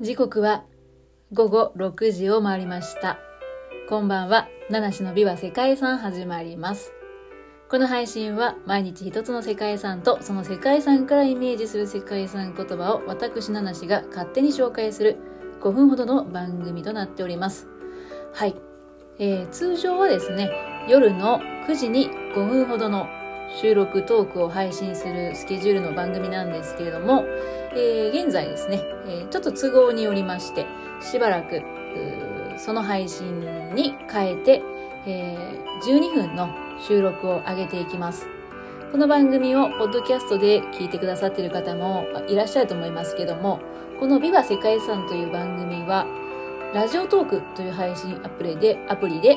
時刻は午後6時を回りました。こんばんは、七種の美は世界遺産始まります。この配信は毎日一つの世界遺産とその世界遺産からイメージする世界遺産言葉を私七種が勝手に紹介する5分ほどの番組となっております。はい。えー、通常はですね、夜の9時に5分ほどの収録トークを配信するスケジュールの番組なんですけれども、えー、現在ですね、えー、ちょっと都合によりまして、しばらく、その配信に変えて、えー、12分の収録を上げていきます。この番組をポッドキャストで聞いてくださっている方もいらっしゃると思いますけども、このビバ世界遺産という番組は、ラジオトークという配信アプリで、アプリで、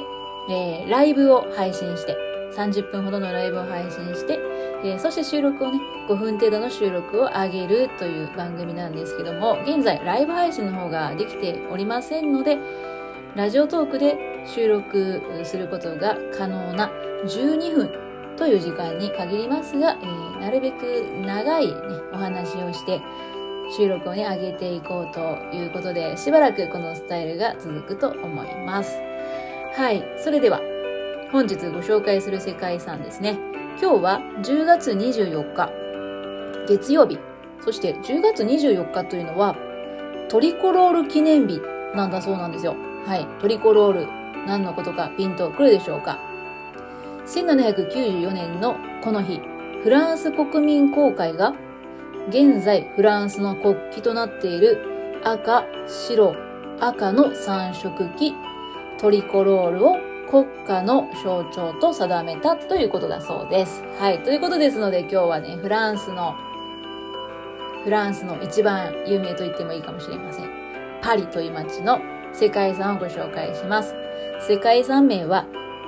えー、ライブを配信して、30分ほどのライブを配信して、えー、そして収録をね、5分程度の収録を上げるという番組なんですけども、現在ライブ配信の方ができておりませんので、ラジオトークで収録することが可能な12分という時間に限りますが、えー、なるべく長い、ね、お話をして、収録をね、上げていこうということで、しばらくこのスタイルが続くと思います。はい。それでは、本日ご紹介する世界遺産ですね。今日は10月24日、月曜日。そして10月24日というのは、トリコロール記念日なんだそうなんですよ。はい。トリコロール。何のことかピンとくるでしょうか。1794年のこの日、フランス国民公会が、現在フランスの国旗となっている赤、白、赤の三色旗、トリコロールを国家の象徴と定めたということだそうです。はい。ということですので今日はね、フランスの、フランスの一番有名と言ってもいいかもしれません。パリという街の世界遺産をご紹介します。世界遺産名は、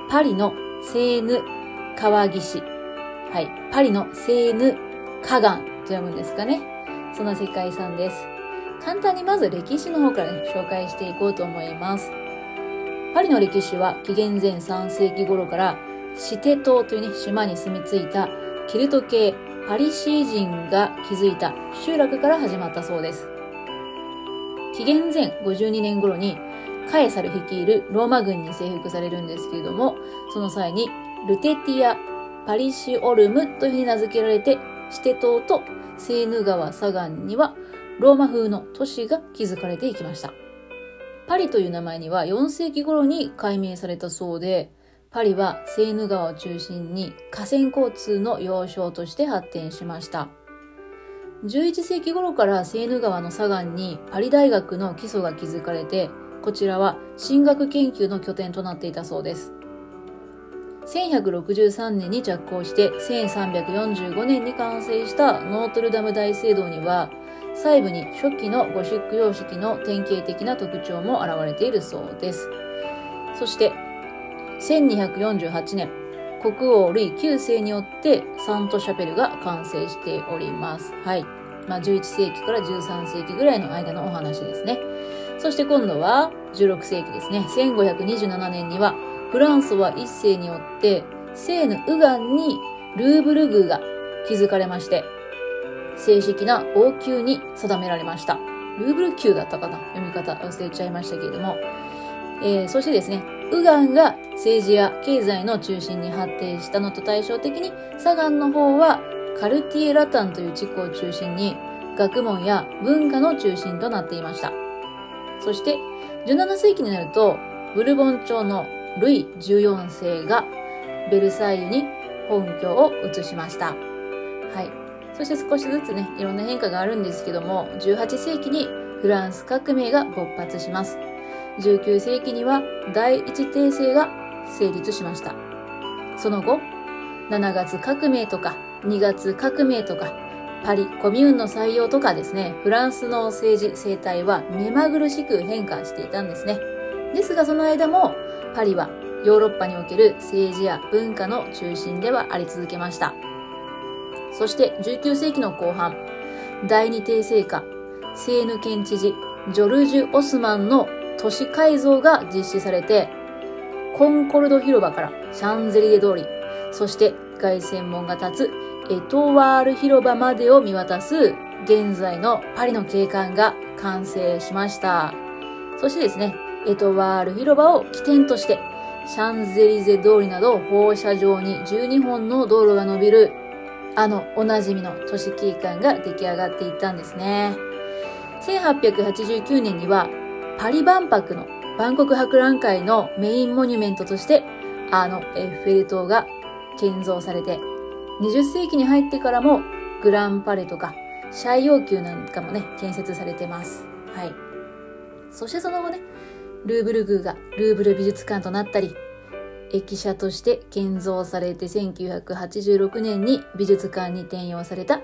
パリのセーヌ川岸。はい。パリのセーヌ河岸と読むんですかね。その世界遺産です。簡単にまず歴史の方から、ね、紹介していこうと思います。パリの歴史は紀元前3世紀頃からシテ島というね、島に住み着いたキルト系パリシー人が築いた集落から始まったそうです。紀元前52年頃にカエサル率いるローマ軍に征服されるんですけれども、その際にルテティア・パリシオルムというふうに名付けられて、シテ島とセーヌ川左岸にはローマ風の都市が築かれていきました。パリという名前には4世紀頃に改名されたそうで、パリはセーヌ川を中心に河川交通の要衝として発展しました。11世紀頃からセーヌ川の左岸にパリ大学の基礎が築かれて、こちらは神学研究の拠点となっていたそうです。1163年に着工して1345年に完成したノートルダム大聖堂には細部に初期のゴシック様式の典型的な特徴も現れているそうです。そして1248年国王ルイ9世によってサントシャペルが完成しております。はい。まあ、11世紀から13世紀ぐらいの間のお話ですね。そして今度は16世紀ですね。1527年にはフランソワ一世によってセーヌ右岸にルーブル宮が築かれまして、正式な王宮に定められました。ルーブル宮だったかな？読み方忘れちゃいましたけれども。えー、そしてですね、右岸が政治や経済の中心に発展したのと対照的に、左岸の方はカルティエラタンという地区を中心に学問や文化の中心となっていました。そして、17世紀になると、ブルボン朝のルイ14世がベルサイユに本拠を移しました。はい。そして少しずつね、いろんな変化があるんですけども、18世紀にフランス革命が勃発します。19世紀には第一帝政が成立しました。その後、7月革命とか2月革命とかパリコミューンの採用とかですね、フランスの政治生態は目まぐるしく変化していたんですね。ですがその間もパリはヨーロッパにおける政治や文化の中心ではあり続けました。そして19世紀の後半、第二帝政下、セーヌ県知事、ジョルジュ・オスマンの都市改造が実施されて、コンコルド広場からシャンゼリゼ通り、そして凱旋門が立つエトワール広場までを見渡す現在のパリの景観が完成しました。そしてですね、エトワール広場を起点として、シャンゼリゼ通りなど放射状に12本の道路が伸びる、あのおなじみの都市景観が出来上がっていったんですね。1889年にはパリ万博の万国博覧会のメインモニュメントとしてあのエッフェル塔が建造されて20世紀に入ってからもグランパレとかシャイ王宮なんかもね建設されてます。はい。そしてその後ね、ルーブル宮がルーブル美術館となったり、駅舎として建造されて1986年に美術館に転用された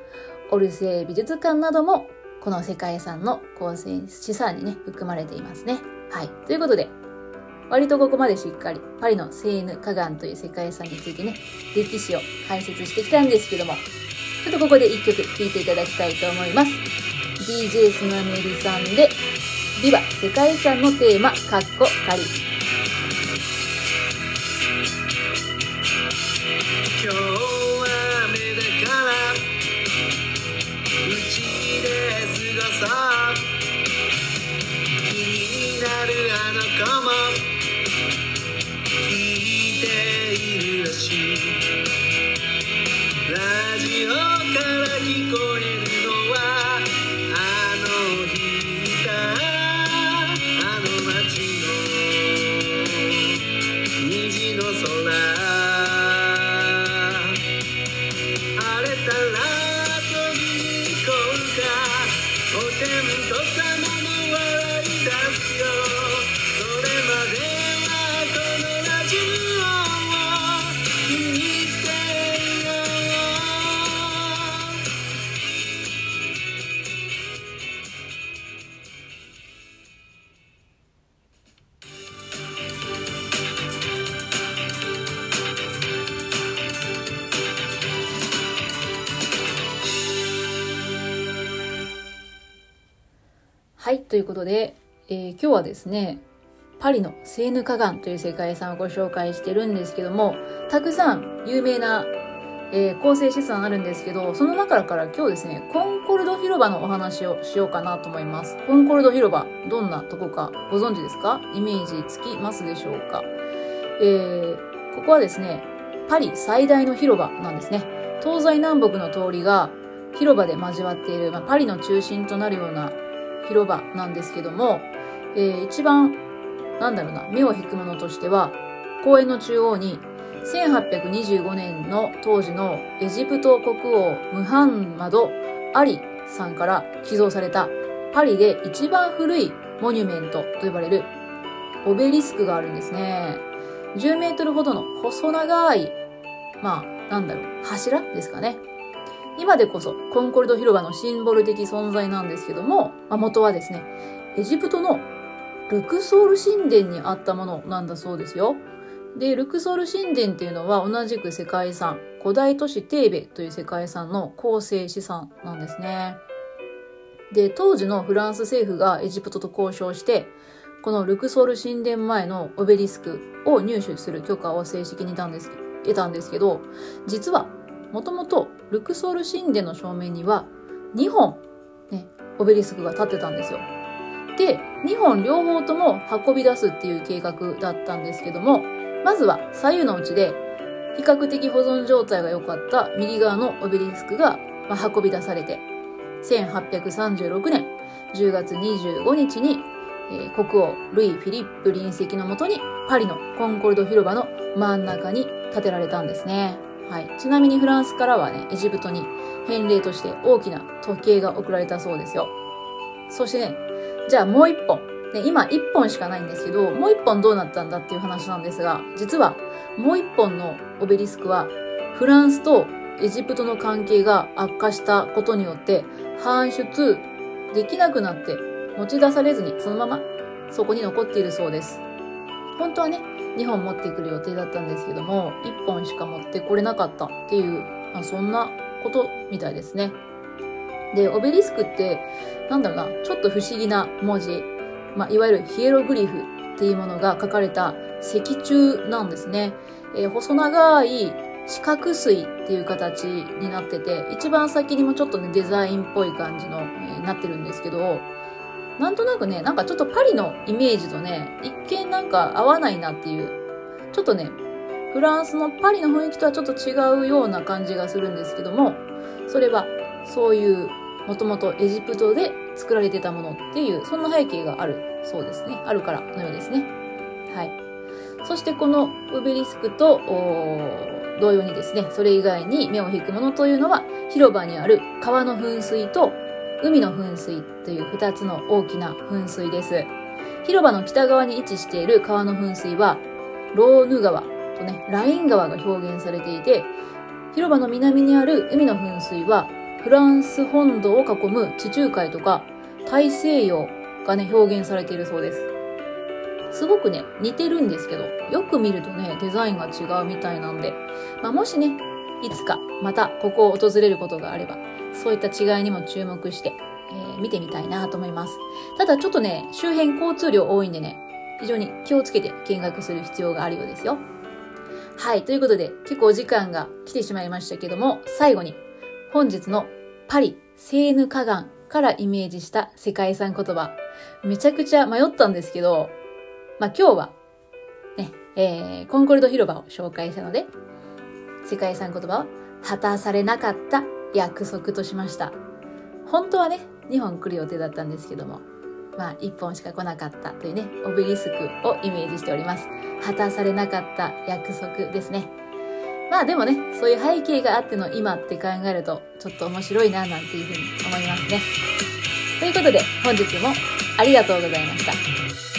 オルセー美術館などもこの世界遺産の構成資産にね、含まれていますね。はい。ということで、割とここまでしっかりパリのセーヌ河岸という世界遺産についてね、歴史を解説してきたんですけども、ちょっとここで一曲聴いていただきたいと思います。DJ スナメリさんで、ビバ世界遺産のテーマ、カッコ仮。はい、ということで、えー、今日はですね、パリのセーヌ河岸という世界遺産をご紹介してるんですけども、たくさん有名な、えー、構成資産あるんですけど、その中から今日ですね、コンコルド広場のお話をしようかなと思います。コンコルド広場、どんなとこかご存知ですか？イメージつきますでしょうか？えー、ここはですね、パリ最大の広場なんですね。東西南北の通りが広場で交わっている、まあ、パリの中心となるような広場なんですけども、えー、一番、なんだろうな、目を引くものとしては、公園の中央に、1825年の当時のエジプト国王ムハンマド・アリさんから寄贈されたパリで一番古いモニュメントと呼ばれるオベリスクがあるんですね。10メートルほどの細長い、まあ、なんだろう、柱ですかね。今でこそコンコルド広場のシンボル的存在なんですけども、まあ、元はですね、エジプトのルクソール神殿にあったものなんだそうですよ。で、ルクソール神殿っていうのは同じく世界遺産、古代都市テーベという世界遺産の構成資産なんですね。で、当時のフランス政府がエジプトと交渉して、このルクソール神殿前のオベリスクを入手する許可を正式に得たんですけど、実はもともとルクソール神殿の正面には2本、ね、オベリスクが立ってたんですよ。で、2本両方とも運び出すっていう計画だったんですけども、まずは左右のうちで比較的保存状態が良かった右側のオベリスクが、運び出されて、1836年10月25日に、え、国王ルイ・フィリップ臨席のもとにパリのコンコルド広場の真ん中に建てられたんですね。はい。ちなみにフランスからはね、エジプトに返礼として大きな時計が送られたそうですよ。そしてね、じゃあもう一本。ね、今一本しかないんですけど、もう一本どうなったんだっていう話なんですが、実はもう一本のオベリスクは、フランスとエジプトの関係が悪化したことによって搬出できなくなって持ち出されずにそのままそこに残っているそうです。本当はね、2本持ってくる予定だったんですけども、1本しか持ってこれなかったっていう、まあ、そんなことみたいですね。で、オベリスクって、なんだろうな、ちょっと不思議な文字、まあ、いわゆるヒエログリフっていうものが書かれた石柱なんですね。えー、細長い四角錐っていう形になってて、一番先にもちょっとね、デザインっぽい感じの、えー、なってるんですけど、なんとなくね、なんかちょっとパリのイメージとね、一見なんか合わないなっていう、ちょっとね、フランスのパリの雰囲気とはちょっと違うような感じがするんですけども、それはそういうもともとエジプトで作られてたものっていう、そんな背景があるそうですね。あるからのようですね。はい。そしてこのウベリスクと同様にですね、それ以外に目を引くものというのは、広場にある川の噴水と海の噴水という二つの大きな噴水です。広場の北側に位置している川の噴水は、ローヌ川とね、ライン川が表現されていて、広場の南にある海の噴水は、フランス本土を囲む地中海とか大西洋がね、表現されているそうです。すごくね、似てるんですけど、よく見るとね、デザインが違うみたいなんで、まあ、もしね、いつかまたここを訪れることがあれば、そういった違いにも注目して、えー、見てみたいなと思います。ただちょっとね、周辺交通量多いんでね、非常に気をつけて見学する必要があるようですよ。はい、ということで、結構お時間が来てしまいましたけども、最後に、本日のパリ、セーヌ河岸からイメージした世界遺産言葉。めちゃくちゃ迷ったんですけど、まあ、今日は、ね、えー、コンコルド広場を紹介したので、世界遺産言葉は、果たされなかった約束としました。本当はね、2本来る予定だったんですけども、まあ、1本しか来なかったというね、オベリスクをイメージしております。果たされなかった約束ですね。まあでもね、そういう背景があっての今って考えると、ちょっと面白いな、なんていうふうに思いますね。ということで、本日もありがとうございました。